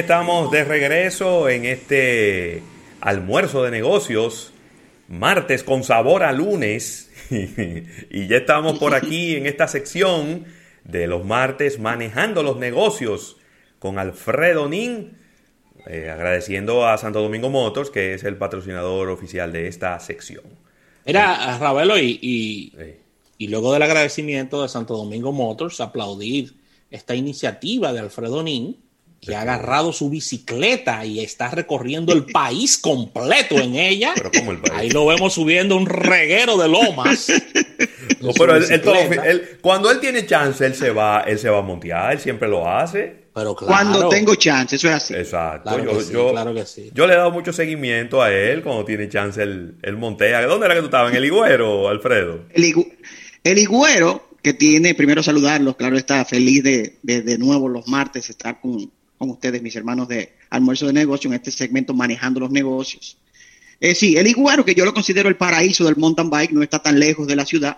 estamos de regreso en este almuerzo de negocios, martes con sabor a lunes. y ya estamos por aquí en esta sección de los martes manejando los negocios con Alfredo Nin, eh, agradeciendo a Santo Domingo Motors, que es el patrocinador oficial de esta sección. Era, Ravelo, y, y luego del agradecimiento de Santo Domingo Motors, aplaudir esta iniciativa de Alfredo Nin, que ha agarrado su bicicleta y está recorriendo el país completo en ella. Ahí lo vemos subiendo un reguero de lomas. pero él, cuando él tiene chance, él se va, él se va a montear, él siempre lo hace. Pero Cuando tengo chance, eso es así. Exacto. yo, claro que sí. yo le he dado mucho seguimiento a él cuando tiene chance el, el montea. ¿Dónde era que tú estabas? ¿En el Higüero, Alfredo? El, el Higüero, que tiene, primero saludarlos, claro está, feliz de, de, nuevo los martes estar con, con, ustedes, mis hermanos de Almuerzo de Negocio, en este segmento Manejando los Negocios. Eh, sí, el Higüero, que yo lo considero el paraíso del mountain bike, no está tan lejos de la ciudad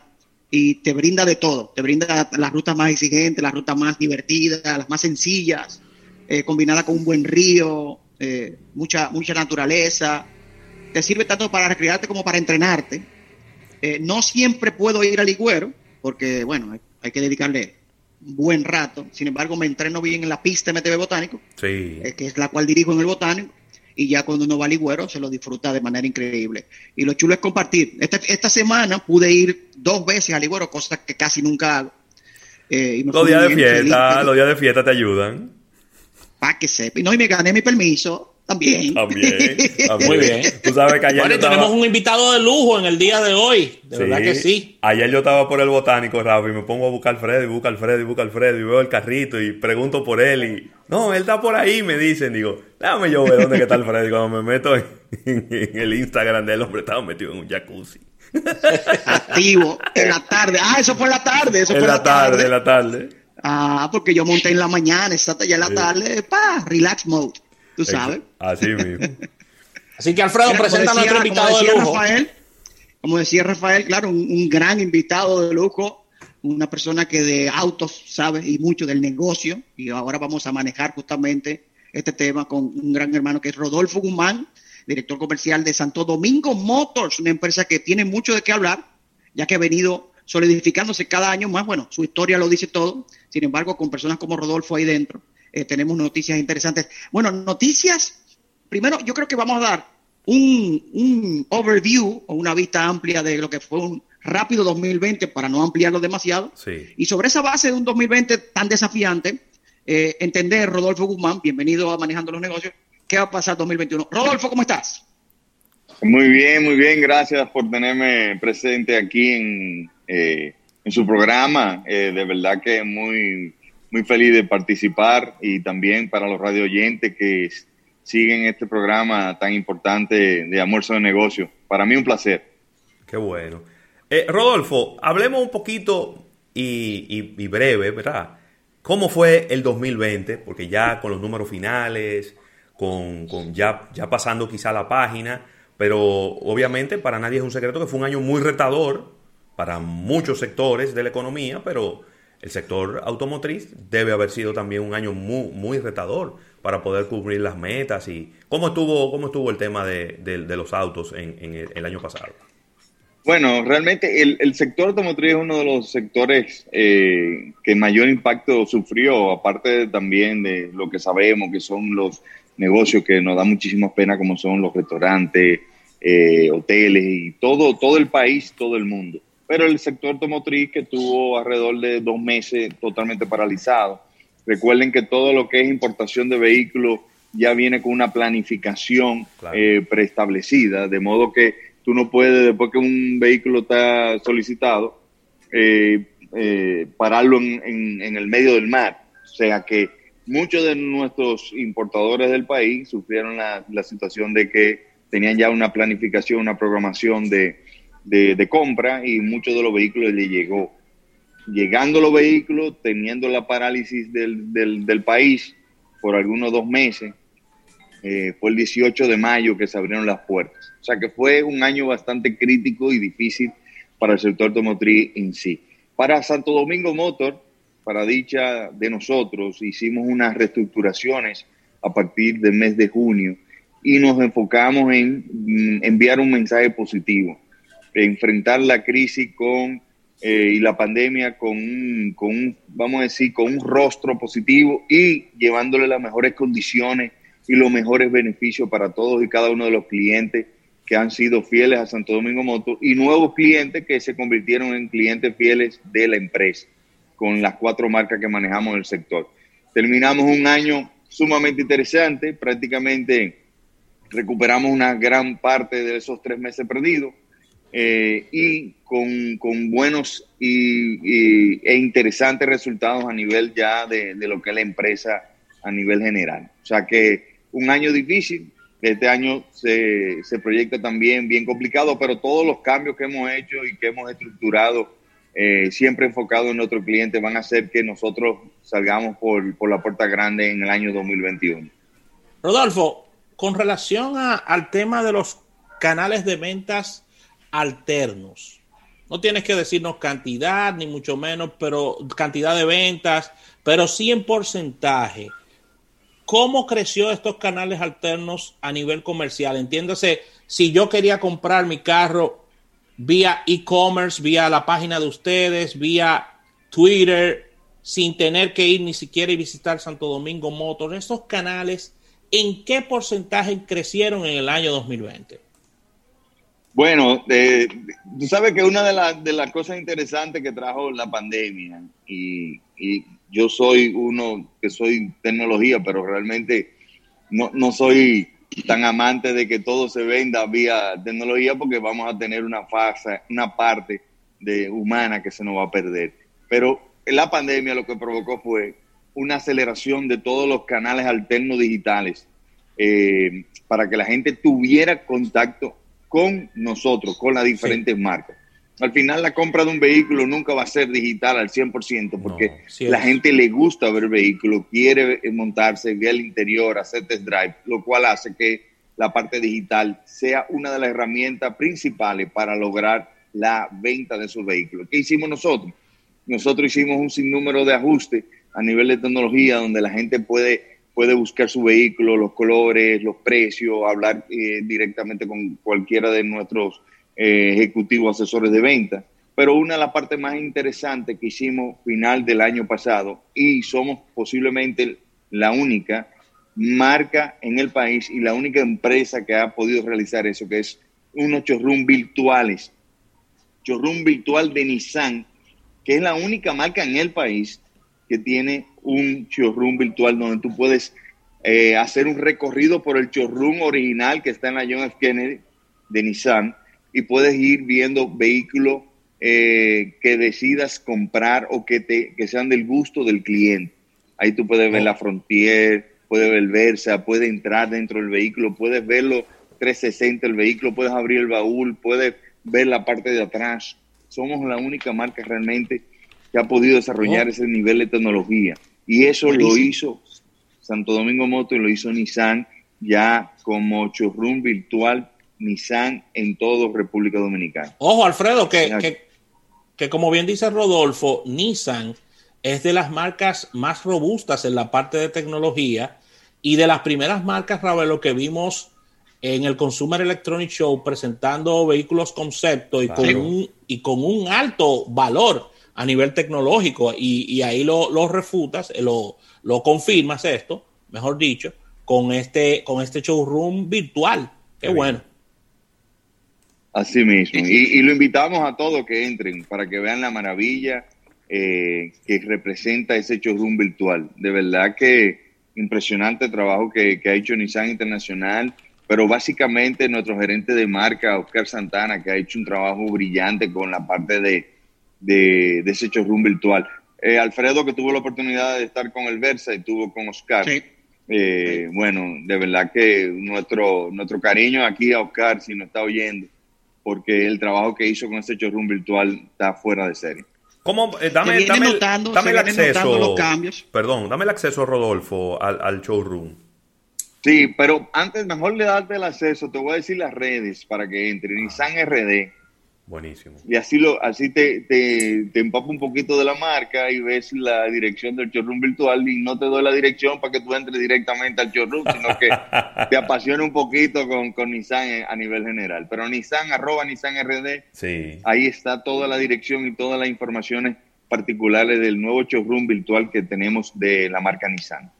y te brinda de todo, te brinda las rutas más exigentes, las rutas más divertidas, las más sencillas, eh, combinada con un buen río, eh, mucha, mucha naturaleza, te sirve tanto para recrearte como para entrenarte. Eh, no siempre puedo ir al Ligüero, porque, bueno, hay, que dedicarle buen rato. Sin embargo, me entreno bien en la pista MTV Botánico, eh, que es la cual dirijo en el Botánico. Y ya cuando uno va al Ligüero se lo disfruta de manera increíble. Y lo chulo es compartir. Esta, esta semana pude ir dos veces al Ligüero, cosa que casi nunca hago. Eh, los días de fiesta, los días de fiesta te ayudan. Para que sepa. Y no, y me gané mi permiso también. También. Muy bien. Tú sabes que ayer tenemos un invitado de lujo en el día de hoy. De verdad que sí. Ayer yo estaba por el botánico, Rafa, y me pongo a buscar al Freddy, busco al Freddy, busco al Freddy, y veo el carrito y pregunto por él. Y no, él está por ahí, me dicen. Digo, déjame yo ver dónde está el Freddy. Cuando me meto en, el Instagram del hombre, estaba metido en un jacuzzi. Activo, en la tarde. Ah, eso fue en la tarde. Eso en la, tarde, en la tarde. Ah, porque yo monté en la mañana, está ya en la tarde, pa, relax mode tú sabes. Así mismo. Así que Alfredo, presenta a nuestro invitado de lujo. Rafael, como decía Rafael, claro, un, gran invitado de lujo, una persona que de autos sabe y mucho del negocio, y ahora vamos a manejar justamente este tema con un gran hermano que es Rodolfo Guzmán, director comercial de Santo Domingo Motors, una empresa que tiene mucho de qué hablar, ya que ha venido solidificándose cada año más. Bueno, su historia lo dice todo. Sin embargo, con personas como Rodolfo ahí dentro, eh, tenemos noticias interesantes. Bueno, noticias, primero yo creo que vamos a dar un, un, overview o una vista amplia de lo que fue un rápido 2020 para no ampliarlo demasiado. Y sobre esa base de un 2020 tan desafiante, eh, entender, Rodolfo Guzmán, bienvenido a Manejando los Negocios, ¿qué va a pasar 2021? Rodolfo, ¿cómo estás? Muy bien, muy bien, gracias por tenerme presente aquí en, eh, en su programa. de verdad que muy muy feliz de participar y también para los radio oyentes que siguen este programa tan importante de almuerzo de negocio. Para mí un placer. Qué bueno. Eh, Rodolfo, hablemos un poquito y, breve, ¿verdad? ¿Cómo fue el 2020? Porque ya con los números finales, con, con ya, ya pasando quizá la página, pero obviamente para nadie es un secreto que fue un año muy retador para muchos sectores de la economía, pero el sector automotriz debe haber sido también un año muy, muy retador para poder cubrir las metas y cómo estuvo, cómo estuvo el tema de, los autos en, el, año pasado. Bueno, realmente el, sector automotriz es uno de los sectores eh, que mayor impacto sufrió, aparte también de lo que sabemos que son los negocios que nos da muchísima pena, como son los restaurantes, eh, hoteles y todo, todo el país, todo el mundo pero el sector automotriz que tuvo alrededor de dos meses totalmente paralizado. Recuerden que todo lo que es importación de vehículos ya viene con una planificación eh, preestablecida, de modo que tú no puedes, después que un vehículo está solicitado, eh, eh, pararlo en, el medio del mar. O sea que muchos de nuestros importadores del país sufrieron la situación de que tenían ya una planificación, una programación de, de, compra y muchos de los vehículos le llegó. Llegando los vehículos, teniendo la parálisis del, del, país por algunos dos meses, eh, fue el 18 de mayo que se abrieron las puertas. O sea que fue un año bastante crítico y difícil para el sector automotriz en sí. Para Santo Domingo Motor, para dicha de nosotros, hicimos unas reestructuraciones a partir del mes de junio y nos enfocamos en enviar un mensaje positivo, enfrentar la crisis con eh, y la pandemia con un, con vamos a decir, con un rostro positivo y llevándole las mejores condiciones y los mejores beneficios para todos y cada uno de los clientes que han sido fieles a Santo Domingo Motor y nuevos clientes que se convirtieron en clientes fieles de la empresa con las cuatro marcas que manejamos en el sector. Terminamos un año sumamente interesante, prácticamente recuperamos una gran parte de esos tres meses perdidos eh, y con, con buenos y, e interesantes resultados a nivel ya de, de, lo que es la empresa a nivel general. O sea que un año difícil, este año se, se proyecta también bien complicado, pero todos los cambios que hemos hecho y que hemos estructurado eh, siempre enfocado en nuestro cliente van a hacer que nosotros salgamos por, por la puerta grande en el año 2021. Rodolfo, con relación a, al tema de los canales de ventas alternos. No tienes que decirnos cantidad, ni mucho menos, pero cantidad de ventas, pero sí en porcentaje. ¿Cómo creció estos canales alternos a nivel comercial? Entiéndase, si yo quería comprar mi carro vía e-commerce, vía la página de ustedes, vía Twitter, sin tener que ir ni siquiera y visitar Santo Domingo Motors, estos canales, ¿en qué porcentaje crecieron en el año 2020? Bueno, eh, tú sabes que una de, de las cosas interesantes que trajo la pandemia, y, y, yo soy uno que soy tecnología, pero realmente no, no soy tan amante de que todo se venda vía tecnología porque vamos a tener una fase, una parte de humana que se nos va a perder. Pero la pandemia lo que provocó fue una aceleración de todos los canales alternos digitales eh, para que la gente tuviera contacto con nosotros, con las diferentes marcas. Al final la compra de un vehículo nunca va a ser digital al 100% porque la gente le gusta ver el vehículo, quiere montarse, ver el interior, hacer test drive, lo cual hace que la parte digital sea una de las herramientas principales para lograr la venta de esos vehículos. ¿Qué hicimos nosotros? Nosotros hicimos un sinnúmero de ajustes a nivel de tecnología donde la gente puede puede buscar su vehículo, los colores, los precios, hablar eh, directamente con cualquiera de nuestros eh, ejecutivos asesores de venta. Pero una de las partes más interesantes que hicimos final del año pasado, y somos posiblemente la única marca en el país y la única empresa que ha podido realizar eso, que es unos showroom virtuales. Showroom virtual de Nissan, que es la única marca en el país que tiene un showroom virtual donde tú puedes eh, hacer un recorrido por el showroom original que está en la John F. Kennedy de Nissan y puedes ir viendo vehículos eh, que decidas comprar o que, te, que sean del gusto del cliente. Ahí tú puedes ver oh. la Frontier, puedes ver el Versa, puedes entrar dentro del vehículo, puedes verlo 360 el vehículo, puedes abrir el baúl, puedes ver la parte de atrás. Somos la única marca realmente que ha podido desarrollar oh. ese nivel de tecnología. Y eso lo hizo Santo Domingo Moto y lo hizo Nissan ya como showroom virtual Nissan en todo República Dominicana. Ojo, Alfredo, que, que, como bien dice Rodolfo, Nissan es de las marcas más robustas en la parte de tecnología y de las primeras marcas, Ravelo, que vimos en el Consumer Electronic Show presentando vehículos concepto y, con, un, y con un alto valor a nivel tecnológico y, ahí lo, lo refutas, eh, lo, lo, confirmas esto, mejor dicho, con este, con este showroom virtual. Qué, bueno. Así mismo. Y, lo invitamos a todos que entren para que vean la maravilla eh, que representa ese showroom virtual. De verdad que impresionante trabajo que, que ha hecho Nissan Internacional pero básicamente nuestro gerente de marca, Oscar Santana, que ha hecho un trabajo brillante con la parte de, de, ese showroom virtual. Eh, Alfredo, que tuvo la oportunidad de estar con el Versa y tuvo con Oscar. Eh, bueno, de verdad que nuestro, nuestro cariño aquí a Oscar, si no está oyendo, porque el trabajo que hizo con ese showroom virtual está fuera de serie. ¿Cómo? Eh, dame, dame, dame el acceso. Los cambios. Perdón, dame el acceso, Rodolfo, al, al, showroom. Sí, pero antes, mejor de darte el acceso, te voy a decir las redes para que entre. Nissan RD, Buenísimo. Y así lo, así te, te, te empapa un poquito de la marca y ves la dirección del showroom virtual y no te doy la dirección para que tú entres directamente al showroom, sino que te apasiona un poquito con, con Nissan a nivel general. Pero Nissan, arroba Nissan RD, Sí. ahí está toda la dirección y todas las informaciones particulares del nuevo showroom virtual que tenemos de la marca Nissan.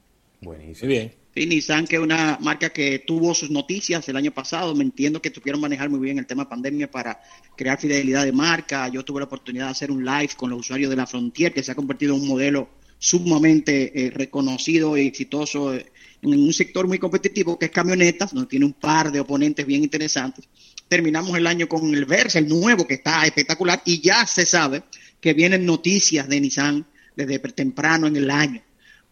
Buenísimo. Muy bien. Sí, Nissan, que es una marca que tuvo sus noticias el año pasado, me entiendo que tuvieron manejar muy bien el tema pandemia para crear fidelidad de marca. Yo tuve la oportunidad de hacer un live con los usuarios de la Frontier, que se ha convertido en un modelo sumamente eh, reconocido y exitoso eh, en un sector muy competitivo que es camionetas, donde tiene un par de oponentes bien interesantes. Terminamos el año con el Versa, el nuevo, que está espectacular, y ya se sabe que vienen noticias de Nissan desde temprano en el año.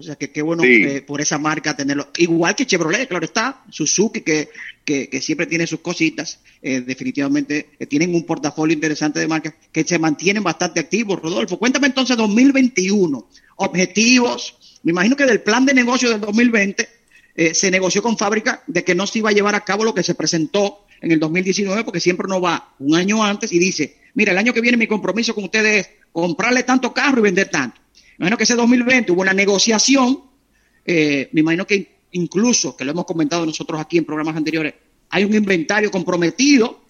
O sea que qué bueno Sí. eh, por esa marca tenerlo. Igual que Chevrolet, claro está, Suzuki, que, que, que siempre tiene sus cositas, eh, definitivamente eh, tienen un portafolio interesante de marcas que se mantienen bastante activos. Rodolfo, cuéntame entonces 2021, objetivos. Me imagino que del plan de negocio del 2020 eh, se negoció con fábrica de que no se iba a llevar a cabo lo que se presentó en el 2019, porque siempre uno va un año antes y dice, mira, el año que viene mi compromiso con ustedes es comprarle tanto carro y vender tanto. Me imagino que ese 2020 hubo una negociación, eh, me imagino que incluso, que lo hemos comentado nosotros aquí en programas anteriores, hay un inventario comprometido,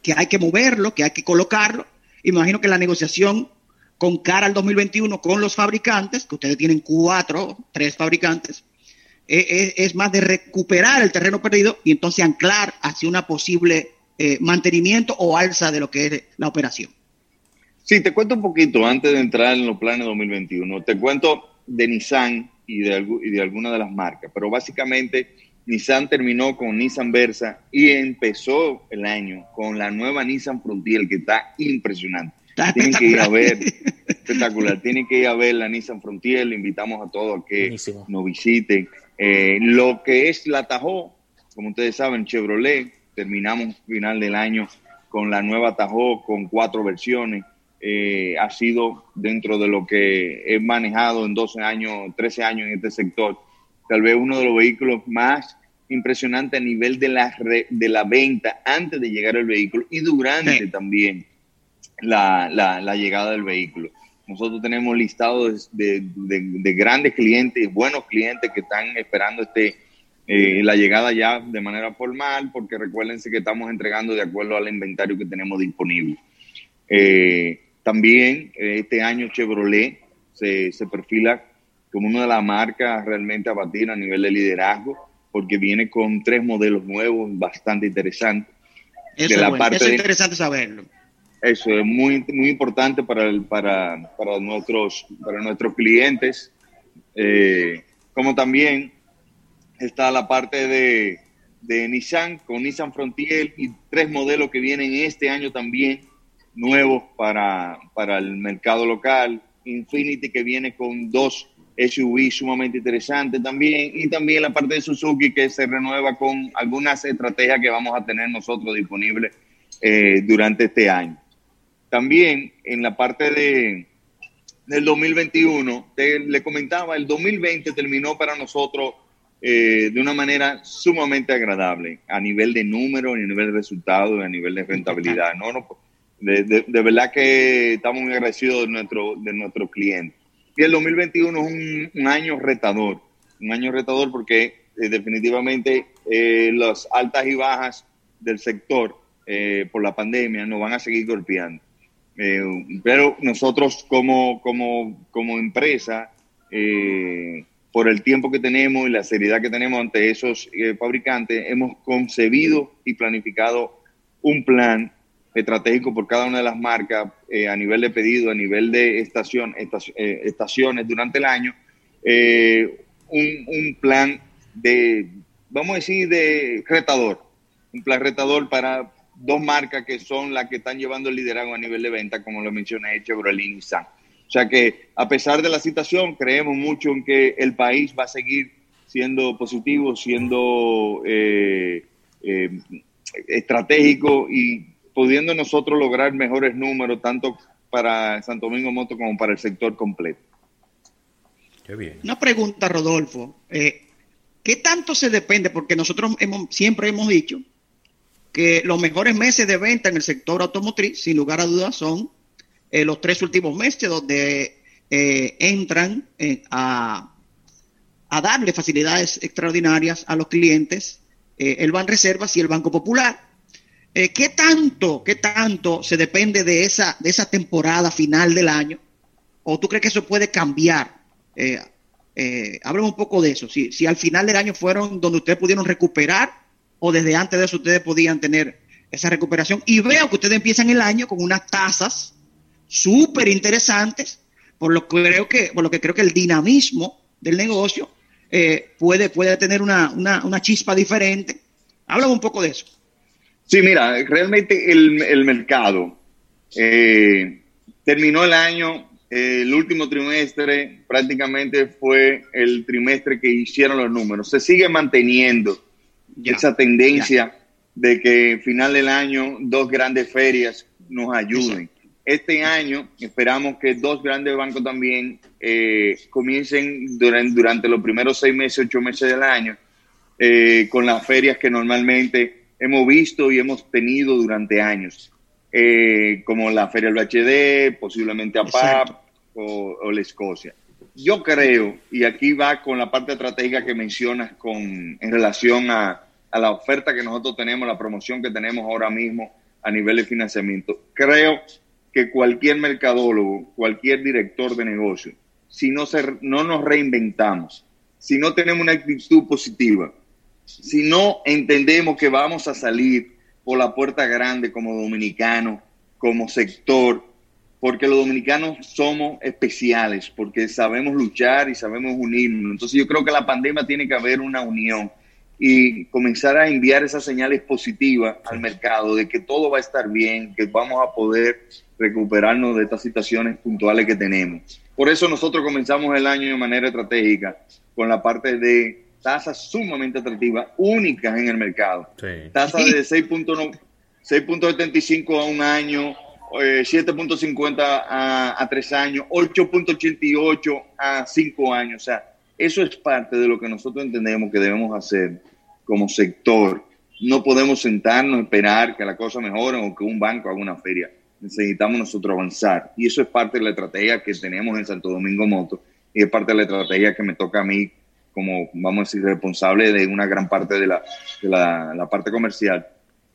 que hay que moverlo, que hay que colocarlo, me imagino que la negociación con cara al 2021 con los fabricantes, que ustedes tienen cuatro, tres fabricantes, eh, eh, es más de recuperar el terreno perdido y entonces anclar hacia una posible eh, mantenimiento o alza de lo que es la operación. Sí, te cuento un poquito antes de entrar en los planes 2021. Te cuento de Nissan y de, y de algunas de las marcas, pero básicamente Nissan terminó con Nissan Versa y empezó el año con la nueva Nissan Frontier, que está impresionante. Está Tienen que ir a ver, espectacular. tienen que ir a ver la Nissan Frontier, le invitamos a todos a que Buenísimo. nos visiten. Eh, lo que es la Tahoe, como ustedes saben, Chevrolet, terminamos final del año con la nueva Tahoe con cuatro versiones. Eh, ha sido dentro de lo que he manejado en 12 años, 13 años en este sector, tal vez uno de los vehículos más impresionantes a nivel de la, re- de la venta antes de llegar al vehículo y durante Sí. también la, la, la llegada del vehículo. Nosotros tenemos listados de, de, de grandes clientes, buenos clientes que están esperando este eh, la llegada ya de manera formal, porque recuérdense que estamos entregando de acuerdo al inventario que tenemos disponible. Eh, también eh, este año Chevrolet se, se perfila como una de las marcas realmente a batir a nivel de liderazgo, porque viene con tres modelos nuevos bastante interesantes. Eso, De es la bueno, parte eso es interesante saberlo. Eso es muy, muy importante para, el- para, para, nuestros, para nuestros clientes. Eh, como también está la parte de, de Nissan con Nissan Frontier y tres modelos que vienen este año también nuevos para, para el mercado local. Infinity que viene con dos SUV sumamente interesantes también y también la parte de Suzuki que se renueva con algunas estrategias que vamos a tener nosotros disponibles eh, durante este año. También en la parte de, del 2021, te, le comentaba, el 2020 terminó para nosotros eh, de una manera sumamente agradable a nivel de número, a nivel de resultados, a nivel de rentabilidad. No, no, de, de, de verdad que estamos muy agradecidos de nuestro, de nuestros clientes. Y el 2021 es un, un año retador, un año retador porque eh, definitivamente eh, las altas y bajas del sector eh, por la pandemia nos van a seguir golpeando. Eh, pero nosotros como, como, como empresa, por el tiempo que tenemos y la seriedad que tenemos ante esos fabricantes, hemos concebido y planificado un plan estratégico por cada una de las marcas eh, a nivel de pedido, a nivel de estación, estac eh, estaciones durante el año, eh, un, plan de, vamos a decir, de retador, un plan retador para dos marcas que son las que están llevando el liderazgo a nivel de venta, como lo mencioné, Chevrolet y Nissan. O sea que a pesar de la situación, creemos mucho en que el país va a seguir siendo positivo, siendo estratégico y pudiendo nosotros lograr mejores números, tanto para Santo Domingo Moto como para el sector completo. Qué bien. Una pregunta, Rodolfo. Eh, ¿Qué tanto se depende? Porque nosotros hemos, siempre hemos dicho que los mejores meses de venta en el sector automotriz, sin lugar a dudas, son eh, los tres últimos meses donde eh, entran eh, a, a, darle facilidades extraordinarias a los clientes el Ban Reservas y el Banco Popular. ¿Qué tanto, qué tanto se depende de esa, de esa temporada final del año? ¿O tú crees que eso puede cambiar? Eh, un poco de eso. Si, si al final del año fueron donde ustedes pudieron recuperar o desde antes de eso ustedes podían tener esa recuperación. Y veo que ustedes empiezan el año con unas tasas súper interesantes, por lo que creo que, por lo que creo que el dinamismo del negocio eh, puede, puede tener una, chispa diferente. Háblame un poco de eso. Sí, mira, realmente el, mercado eh, terminó el año el último trimestre prácticamente fue el trimestre que hicieron los números. Se sigue manteniendo esa tendencia de que final del año dos grandes ferias nos ayuden. Este año esperamos que dos grandes bancos también eh, comiencen durante, durante, los primeros seis meses, ocho meses del año, eh, con las ferias que normalmente hemos visto y hemos tenido durante años. Eh, como la Feria del HD, posiblemente APAP o, o, la Escocia. Yo creo, y aquí va con la parte estratégica que mencionas con, en relación a, a la oferta que nosotros tenemos, la promoción que tenemos ahora mismo a nivel de financiamiento. Creo que cualquier mercadólogo, cualquier director de negocio, si no, se, no nos reinventamos, si no tenemos una actitud positiva, si no entendemos que vamos a salir por la puerta grande como dominicano, como sector, porque los dominicanos somos especiales, porque sabemos luchar y sabemos unirnos. Entonces yo creo que la pandemia tiene que haber una unión y comenzar a enviar esas señales positivas al mercado de que todo va a estar bien, que vamos a poder recuperarnos de estas situaciones puntuales que tenemos. Por eso nosotros comenzamos el año de manera estratégica con la parte de tasas sumamente atractivas, únicas en el mercado. Tasas de 6.75 a un año, 7.50 eh, a, a tres años, 8.88 a cinco años. O sea, eso es parte de lo que nosotros entendemos que debemos hacer como sector. No podemos sentarnos, esperar que la cosa mejore o que un banco haga una feria. Necesitamos nosotros avanzar. Y eso es parte de la estrategia que tenemos en Santo Domingo Moto y es parte de la estrategia que me toca a mí como, vamos a decir, responsable de una gran parte de la, de la, parte comercial.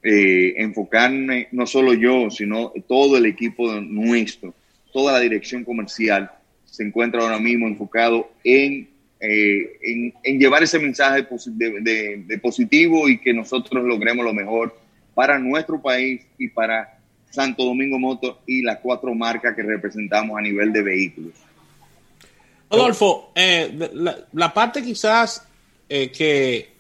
Eh, enfocarme, no solo yo, sino todo el equipo nuestro, toda la dirección comercial se encuentra ahora mismo enfocado en, eh, en, llevar ese mensaje de, de, positivo y que nosotros logremos lo mejor para nuestro país y para Santo Domingo Motor y las cuatro marcas que representamos a nivel de vehículos. Adolfo, eh, la, parte quizás eh, que,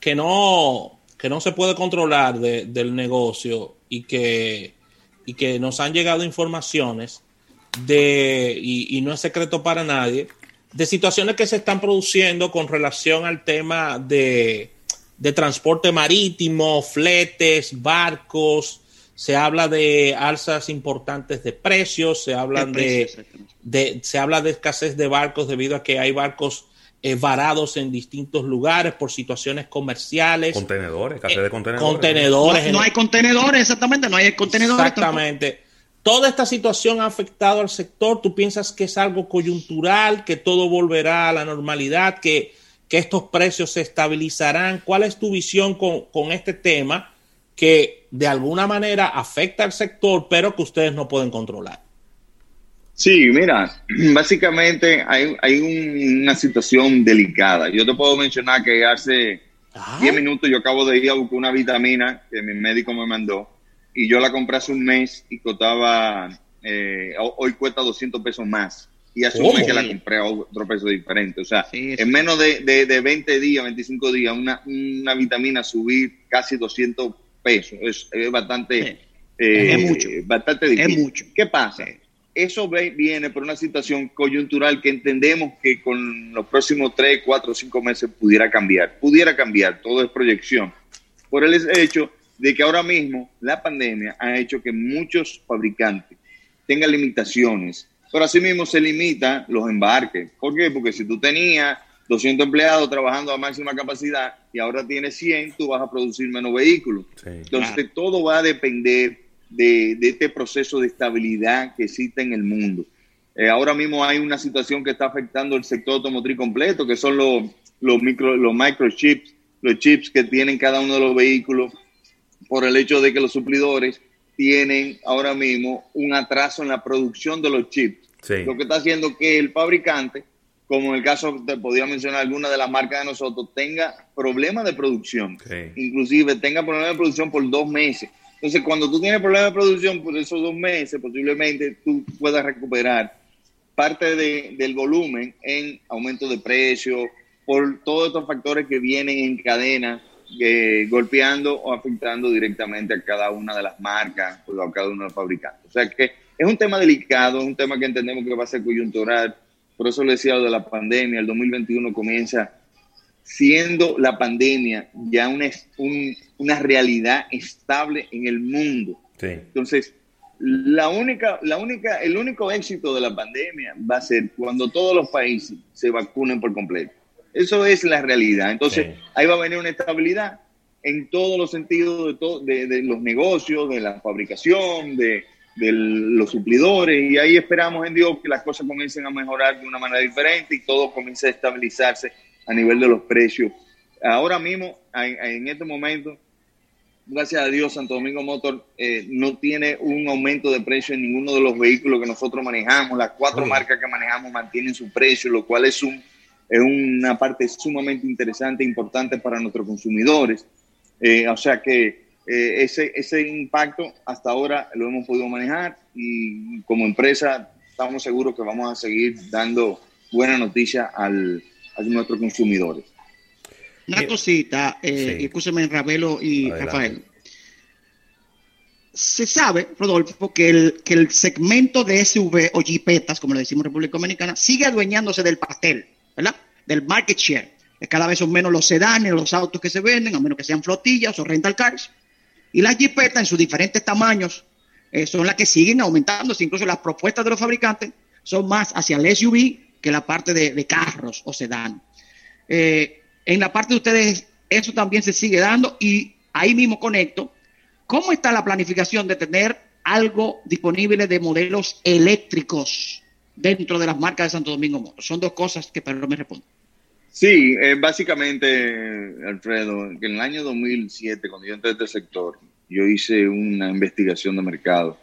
que, no, que no se puede controlar del negocio y que, y que nos han llegado informaciones de, y, no es secreto para nadie, de situaciones que se están produciendo con relación al tema de, de transporte marítimo, fletes, barcos, se habla de alzas importantes de precios, se hablan de, de, se habla de escasez de barcos debido a que hay barcos eh, varados en distintos lugares por situaciones comerciales. Contenedores, escasez de contenedores. Contenedores. No, hay contenedores, exactamente, no hay contenedores. Exactamente. Toda esta situación ha afectado al sector. ¿Tú piensas que es algo coyuntural, que todo volverá a la normalidad, que, que estos precios se estabilizarán? ¿Cuál es tu visión con, con este tema? que de alguna manera afecta al sector, pero que ustedes no pueden controlar. Sí, mira, básicamente hay, una situación delicada. Yo te puedo mencionar que hace 10 minutos yo acabo de ir a buscar una vitamina que mi médico me mandó y yo la compré hace un mes y costaba, eh, hoy cuesta 200 pesos más. Y hace un mes que la compré a otro precio diferente. O sea, en menos de, de, 20 días, 25 días, una, una vitamina subir casi 200 pesos. Es, bastante, es mucho. Eh, bastante difícil. Es mucho. ¿Qué pasa? Eso viene por una situación coyuntural que entendemos que con los próximos 3, 4, 5 meses pudiera cambiar. Pudiera cambiar, todo es proyección. Por el hecho de que ahora mismo la pandemia ha hecho que muchos fabricantes tengan limitaciones, pero asimismo se limitan los embarques. ¿Por qué? Porque si tú tenías 200 empleados trabajando a máxima capacidad y ahora tienes 100, tú vas a producir menos vehículos. Entonces, todo va a depender de, este proceso de estabilidad que existe en el mundo. Eh, ahora mismo hay una situación que está afectando el sector automotriz completo, que son los, los, micro, los microchips, los chips que tienen cada uno de los vehículos, por el hecho de que los suplidores tienen ahora mismo un atraso en la producción de los chips. Lo que está haciendo que el fabricante, como en el caso, te podía mencionar alguna de las marcas de nosotros, tenga problemas de producción. Inclusive tenga problemas de producción por dos meses. Entonces, cuando tú tienes problemas de producción por esos dos meses, posiblemente tú puedas recuperar parte del volumen en aumento de precio, por todos estos factores que vienen en cadena eh, golpeando o afectando directamente a cada una de las marcas o a cada uno de los fabricantes. O sea que es un tema delicado, es un tema que entendemos que va a ser coyuntural. Por eso le decía de la pandemia, el 2021 comienza siendo la pandemia ya una, una realidad estable en el mundo. Entonces, la única, la única, el único éxito de la pandemia va a ser cuando todos los países se vacunen por completo. Eso es la realidad. Entonces, ahí va a venir una estabilidad en todos los sentidos de, de, los negocios, de la fabricación, de, los suplidores, y ahí esperamos en Dios que las cosas comiencen a mejorar de una manera diferente y todo comience a estabilizarse a nivel de los precios. Ahora mismo, en, este momento, gracias a Dios, Santo Domingo Motor eh, no tiene un aumento de precio en ninguno de los vehículos que nosotros manejamos. Las cuatro marcas que manejamos mantienen su precio, lo cual es un es una parte sumamente interesante e importante para nuestros consumidores. Eh, o sea que eh, ese, ese impacto hasta ahora lo hemos podido manejar y como empresa estamos seguros que vamos a seguir dando buena noticia al, a nuestros consumidores. Una cosita, eh, escúcheme Ravelo y Rafael. Se sabe, Rodolfo, que el, que el segmento de SUV o jipetas, como le decimos en República Dominicana, sigue adueñándose del pastel. ¿verdad? Del market share. Cada vez son menos los sedanes, los autos que se venden, a menos que sean flotillas o rental cars. Y las jipetas en sus diferentes tamaños eh, son las que siguen aumentándose. Incluso las propuestas de los fabricantes son más hacia el SUV que la parte de, carros o sedán. Eh, en la parte de ustedes, eso también se sigue dando y ahí mismo conecto. ¿Cómo está la planificación de tener algo disponible de modelos eléctricos dentro de las marcas de Santo Domingo Motor. Son dos cosas que pero me respondo. Sí, eh, básicamente, Alfredo, que en el año 2007, cuando yo entré a este sector, yo hice una investigación de mercado.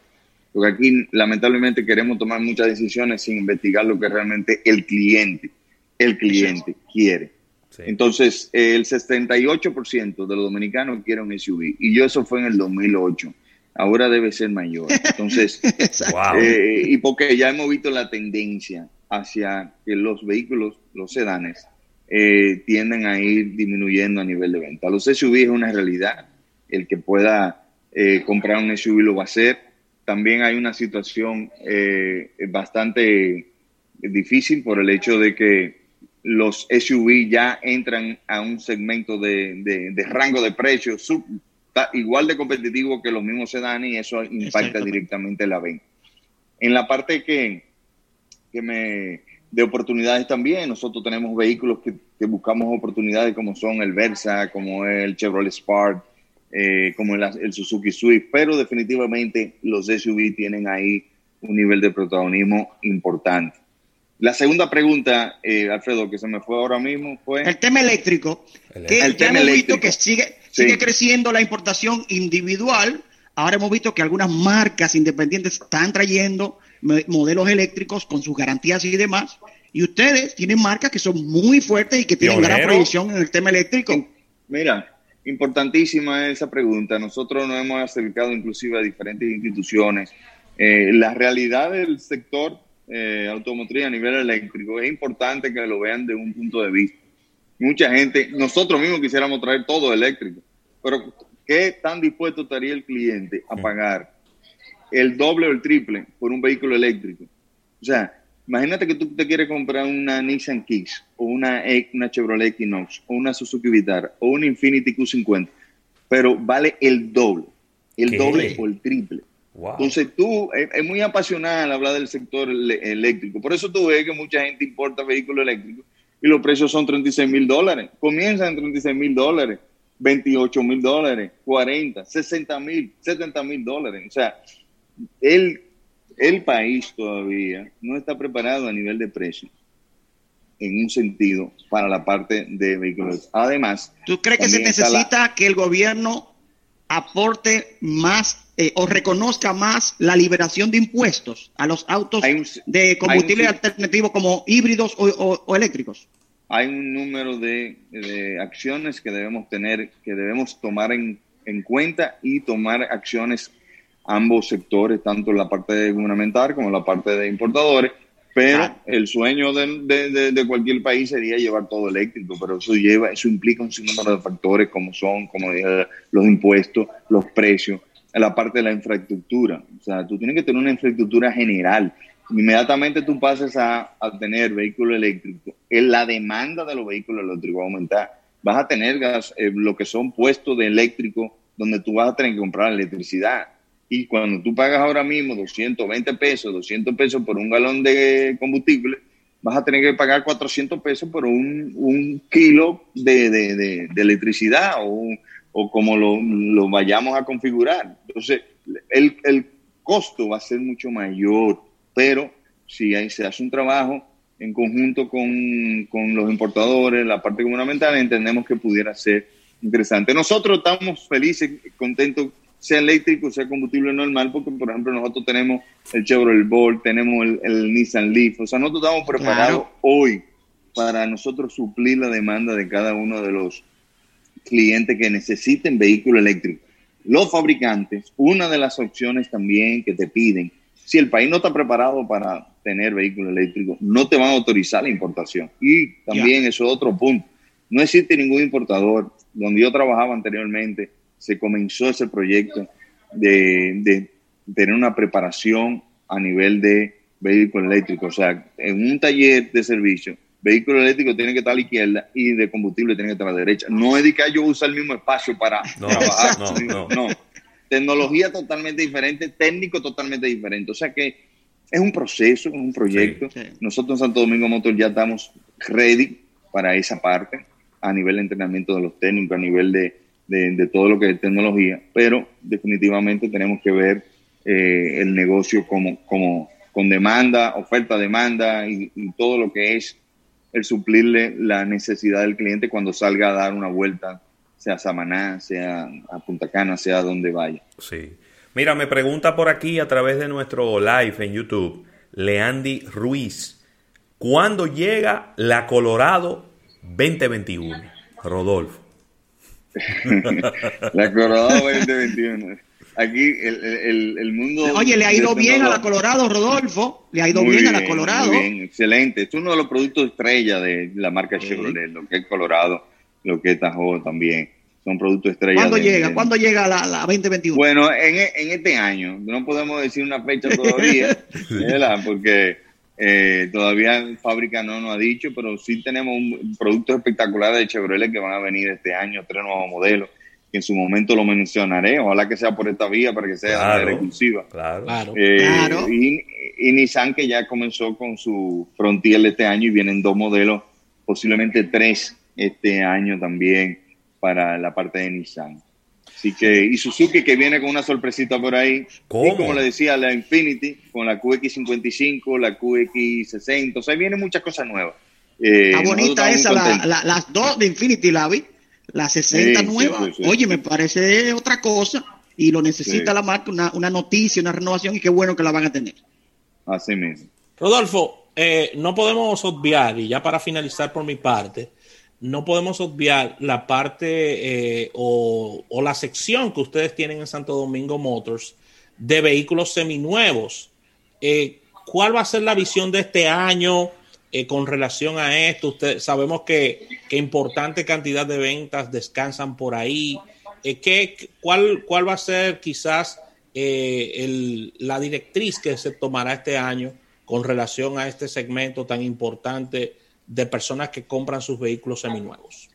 Porque aquí, lamentablemente, queremos tomar muchas decisiones sin investigar lo que realmente el cliente, el cliente quiere. Entonces, el 78% de los dominicanos quieren un SUV. Y yo eso fue en el 2008 ahora debe ser mayor. Entonces, eh, y porque ya hemos visto la tendencia hacia que los vehículos, los sedanes, eh, tienden a ir disminuyendo a nivel de venta. Los SUV es una realidad. El que pueda eh, comprar un SUV lo va a hacer. También hay una situación bastante difícil por el hecho de que los SUV ya entran a un segmento de, rango de precios igual de competitivo que los mismos sedanes y eso impacta directamente la venta. En la parte que, que me de oportunidades también, nosotros tenemos vehículos que, buscamos oportunidades como son el Versa, como el Chevrolet Spark, eh, como el, el, Suzuki Swift, pero definitivamente los SUV tienen ahí un nivel de protagonismo importante. La segunda pregunta, eh, Alfredo, que se me fue ahora mismo, fue... El tema eléctrico, que el ya tema hemos visto que sigue, sigue creciendo la importación individual. Ahora hemos visto que algunas marcas independientes están trayendo modelos eléctricos con sus garantías y demás. Y ustedes tienen marcas que son muy fuertes y que tienen gran proyección en el tema eléctrico. Mira, importantísima esa pregunta. Nosotros nos hemos acercado inclusive a diferentes instituciones. Eh, la realidad del sector eh, automotriz a nivel eléctrico es importante que lo vean de un punto de vista mucha gente, nosotros mismos quisiéramos traer todo eléctrico, pero ¿qué tan dispuesto estaría el cliente a pagar el doble o el triple por un vehículo eléctrico? O sea, imagínate que tú te quieres comprar una Nissan Kicks o una, una Chevrolet Equinox o una Suzuki Vitara o una Infiniti Q50, pero vale el doble, el doble o el triple. Entonces tú, es, muy apasional hablar del sector eléctrico. Por eso tú ves que mucha gente importa vehículos eléctricos y los precios son 36 mil dólares. Comienzan en 36 mil dólares, 28 mil dólares, 40, 60 mil, 70 mil dólares. O sea, el, el país todavía no está preparado a nivel de precio en un sentido para la parte de vehículos. Además, ¿tú crees que se necesita que el gobierno aporte más eh, o reconozca más la liberación de impuestos a los autos de combustible alternativo como híbridos o, eléctricos? Hay un número de, acciones que debemos tener, que debemos tomar en, cuenta y tomar acciones ambos sectores, tanto la parte gubernamental como la parte de importadores, pero el sueño de, de, cualquier país sería llevar todo eléctrico, pero eso lleva, eso implica un sinnúmero de factores como son, como los impuestos, los precios, en la parte de la infraestructura. O sea, tú tienes que tener una infraestructura general. Inmediatamente tú pases a, a tener vehículos eléctricos, la demanda de los vehículos eléctricos va a aumentar. Vas a tener gas, eh, lo que son puestos de eléctrico donde tú vas a tener que comprar electricidad. Y cuando tú pagas ahora mismo 220 pesos, 200 pesos por un galón de combustible, vas a tener que pagar 400 pesos por un, kilo de, de, de, electricidad o o como lo, vayamos a configurar. Entonces, el, el, costo va a ser mucho mayor, pero si ahí se hace un trabajo en conjunto con, con los importadores, la parte gubernamental, entendemos que pudiera ser interesante. Nosotros estamos felices, contentos, sea eléctrico, sea combustible normal, porque por ejemplo nosotros tenemos el Chevrolet Bolt, tenemos el, Nissan Leaf, o sea, nosotros estamos preparados hoy para nosotros suplir la demanda de cada uno de los clientes que necesiten vehículo eléctrico. Los fabricantes, una de las opciones también que te piden, si el país no está preparado para tener vehículo eléctrico, no te van a autorizar la importación. Y también eso es otro punto. No existe ningún importador. Donde yo trabajaba anteriormente, se comenzó ese proyecto de, de tener una preparación a nivel de vehículo eléctrico. O sea, en un taller de servicio vehículo eléctrico tiene que estar a la izquierda y de combustible tiene que estar a la derecha. No es de que yo usa el mismo espacio para trabajar. No, no, Tecnología totalmente diferente, técnico totalmente diferente. O sea que es un proceso, es un proyecto. Nosotros en Santo Domingo Motor ya estamos ready para esa parte a nivel de entrenamiento de los técnicos, a nivel de, de, todo lo que es tecnología, pero definitivamente tenemos que ver eh, el negocio como, como con demanda, oferta, demanda y todo lo que es el suplirle la necesidad del cliente cuando salga a dar una vuelta, sea a Samaná, sea a Punta Cana, sea donde vaya. Sí. Mira, me pregunta por aquí a través de nuestro live en YouTube, Leandy Ruiz, ¿cuándo llega la Colorado 2021? Rodolfo. la Colorado 2021. Aquí el, el, mundo... Oye, le ha ido bien a la Colorado, Rodolfo. Le ha ido bien, a la Colorado. Muy bien, excelente. Es uno de los productos estrella de la marca Chevrolet, lo que es Colorado, lo que es Tahoe también. Son productos estrella. ¿Cuándo llega? ¿Cuándo llega la, la 2021? Bueno, en, en, este año. No podemos decir una fecha todavía, ¿verdad? Porque eh, todavía fábrica no nos ha dicho, pero sí tenemos un producto espectacular de Chevrolet que van a venir este año, tres nuevos modelos en su momento lo mencionaré, ojalá que sea por esta vía para que sea claro, exclusiva. Claro, eh, claro. Y, Nissan que ya comenzó con su Frontier este año y vienen dos modelos, posiblemente tres este año también para la parte de Nissan. Así que, y Suzuki que viene con una sorpresita por ahí. Y como le decía, la Infinity con la QX55, la QX60, o sea, vienen muchas cosas nuevas. Eh, Está bonita esa, las dos de Infinity, la vi la 60 nueva, oye, me parece otra cosa y lo necesita la marca, una, noticia, una renovación y qué bueno que la van a tener. Así mismo. Rodolfo, eh, no podemos obviar, y ya para finalizar por mi parte, no podemos obviar la parte eh, o, la sección que ustedes tienen en Santo Domingo Motors de vehículos seminuevos. Eh, ¿Cuál va a ser la visión de este año? Eh, con relación a esto? Usted, sabemos que, que, importante cantidad de ventas descansan por ahí. ¿qué, cuál, ¿Cuál va a ser quizás la directriz que se tomará este año con relación a este segmento tan importante de personas que compran sus vehículos seminuevos?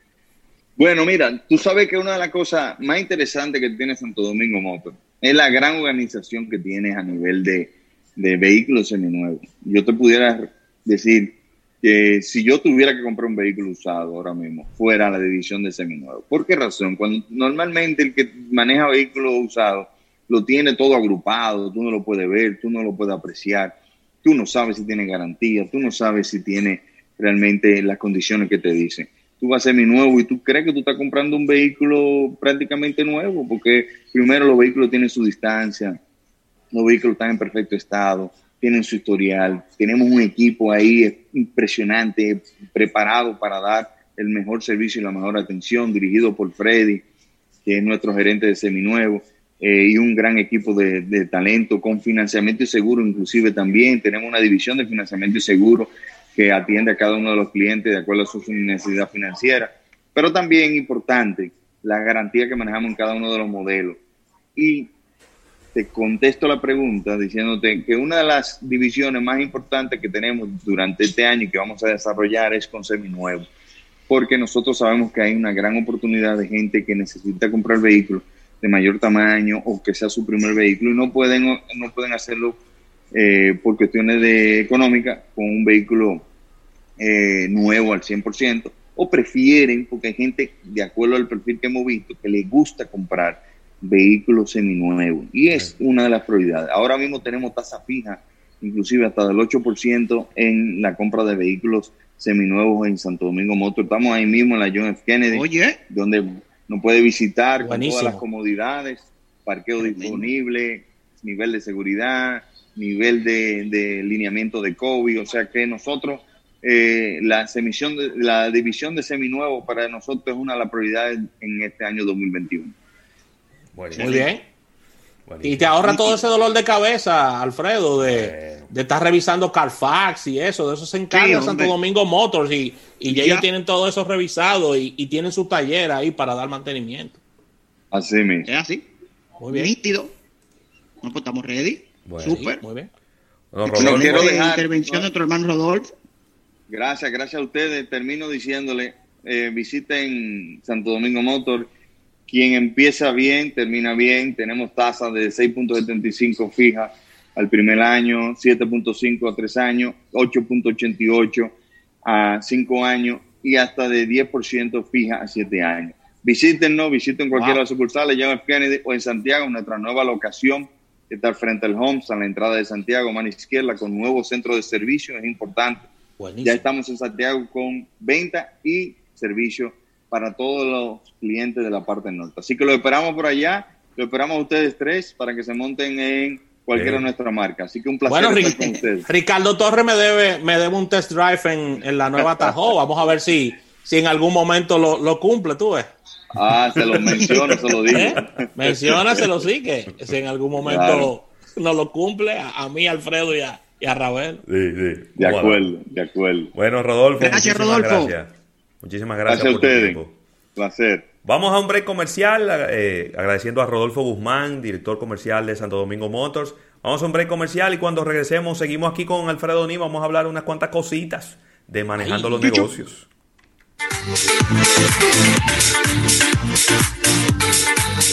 Bueno, mira, tú sabes que una de las cosas más interesantes que tiene Santo Domingo Motor es la gran organización que tienes a nivel de, de vehículos seminuevos. Yo te pudiera decir que si yo tuviera que comprar un vehículo usado ahora mismo, fuera la división de seminuevo. ¿Por qué razón? Cuando normalmente el que maneja vehículos usados lo tiene todo agrupado, tú no lo puedes ver, tú no lo puedes apreciar, tú no sabes si tiene garantía, tú no sabes si tiene realmente las condiciones que te dicen. Tú vas a seminuevo y tú crees que tú estás comprando un vehículo prácticamente nuevo, porque primero los vehículos tienen su distancia, los vehículos están en perfecto estado, tienen su historial, tenemos un equipo ahí impresionante, preparado para dar el mejor servicio y la mejor atención, dirigido por Freddy, que es nuestro gerente de Seminuevo, eh, y un gran equipo de, de, talento con financiamiento y seguro, inclusive también tenemos una división de financiamiento y seguro que atiende a cada uno de los clientes de acuerdo a su necesidad financiera, pero también importante, la garantía que manejamos en cada uno de los modelos. Y te contesto la pregunta diciéndote que una de las divisiones más importantes que tenemos durante este año y que vamos a desarrollar es con seminuevo, porque nosotros sabemos que hay una gran oportunidad de gente que necesita comprar vehículos de mayor tamaño o que sea su primer vehículo y no pueden, no pueden hacerlo eh, por cuestiones de económica con un vehículo eh, nuevo al 100% o prefieren, porque hay gente de acuerdo al perfil que hemos visto, que le gusta comprar vehículos seminuevos. Y es una de las prioridades. Ahora mismo tenemos tasa fija, inclusive hasta del 8% en la compra de vehículos seminuevos en Santo Domingo Motor. Estamos ahí mismo en la John F. Kennedy, donde nos puede visitar con todas las comodidades, parqueo disponible, nivel de seguridad, nivel de, de lineamiento de COVID. O sea que nosotros eh, la, semisión de, la división de seminuevos para nosotros es una de las prioridades en este año 2021. Muy bien. Y te ahorra todo ese dolor de cabeza, Alfredo, de, estar revisando Carfax y eso. De eso se encarga Santo Domingo Motors y, y, ellos tienen todo eso revisado y, tienen su taller ahí para dar mantenimiento. Así mismo. Es así. Muy bien. Nítido. pues estamos ready. Súper. Muy bien. quiero dejar, intervención de tu hermano Rodolfo. Gracias, gracias a ustedes. Termino diciéndole, eh, visiten Santo Domingo Motor quien empieza bien, termina bien. Tenemos tasas de 6.75 fija al primer año, 7.5 a 3 años, 8.88 a 5 años y hasta de 10% fija a 7 años. Visítenos, visiten cualquiera de las sucursales, John Kennedy o en Santiago, nuestra nueva locación que está frente al Homes, a la entrada de Santiago, mano izquierda, con nuevo centro de servicio, es importante. Ya estamos en Santiago con venta y servicio para todos los clientes de la parte norte. Así que lo esperamos por allá, lo esperamos a ustedes tres para que se monten en cualquiera de nuestras marcas. Así que un placer bueno, estar con ustedes. Ricardo Torres me debe, me debe un test drive en, en la nueva Tahoe. Vamos a ver si, si en algún momento lo, lo cumple, tú ves. Ah, se lo menciono, se lo digo. ¿Eh? Menciónaselo, sí, que si en algún momento no lo cumple, a, mí, Alfredo y a, y a Ravel. Sí, sí. De acuerdo, de acuerdo. Bueno, Rodolfo. Gracias, Rodolfo. Gracias. Muchísimas gracias, por a ustedes. tiempo. Placer. Vamos a un break comercial, eh, agradeciendo a Rodolfo Guzmán, director comercial de Santo Domingo Motors. Vamos a un break comercial y cuando regresemos seguimos aquí con Alfredo Ní, vamos a hablar unas cuantas cositas de manejando los negocios.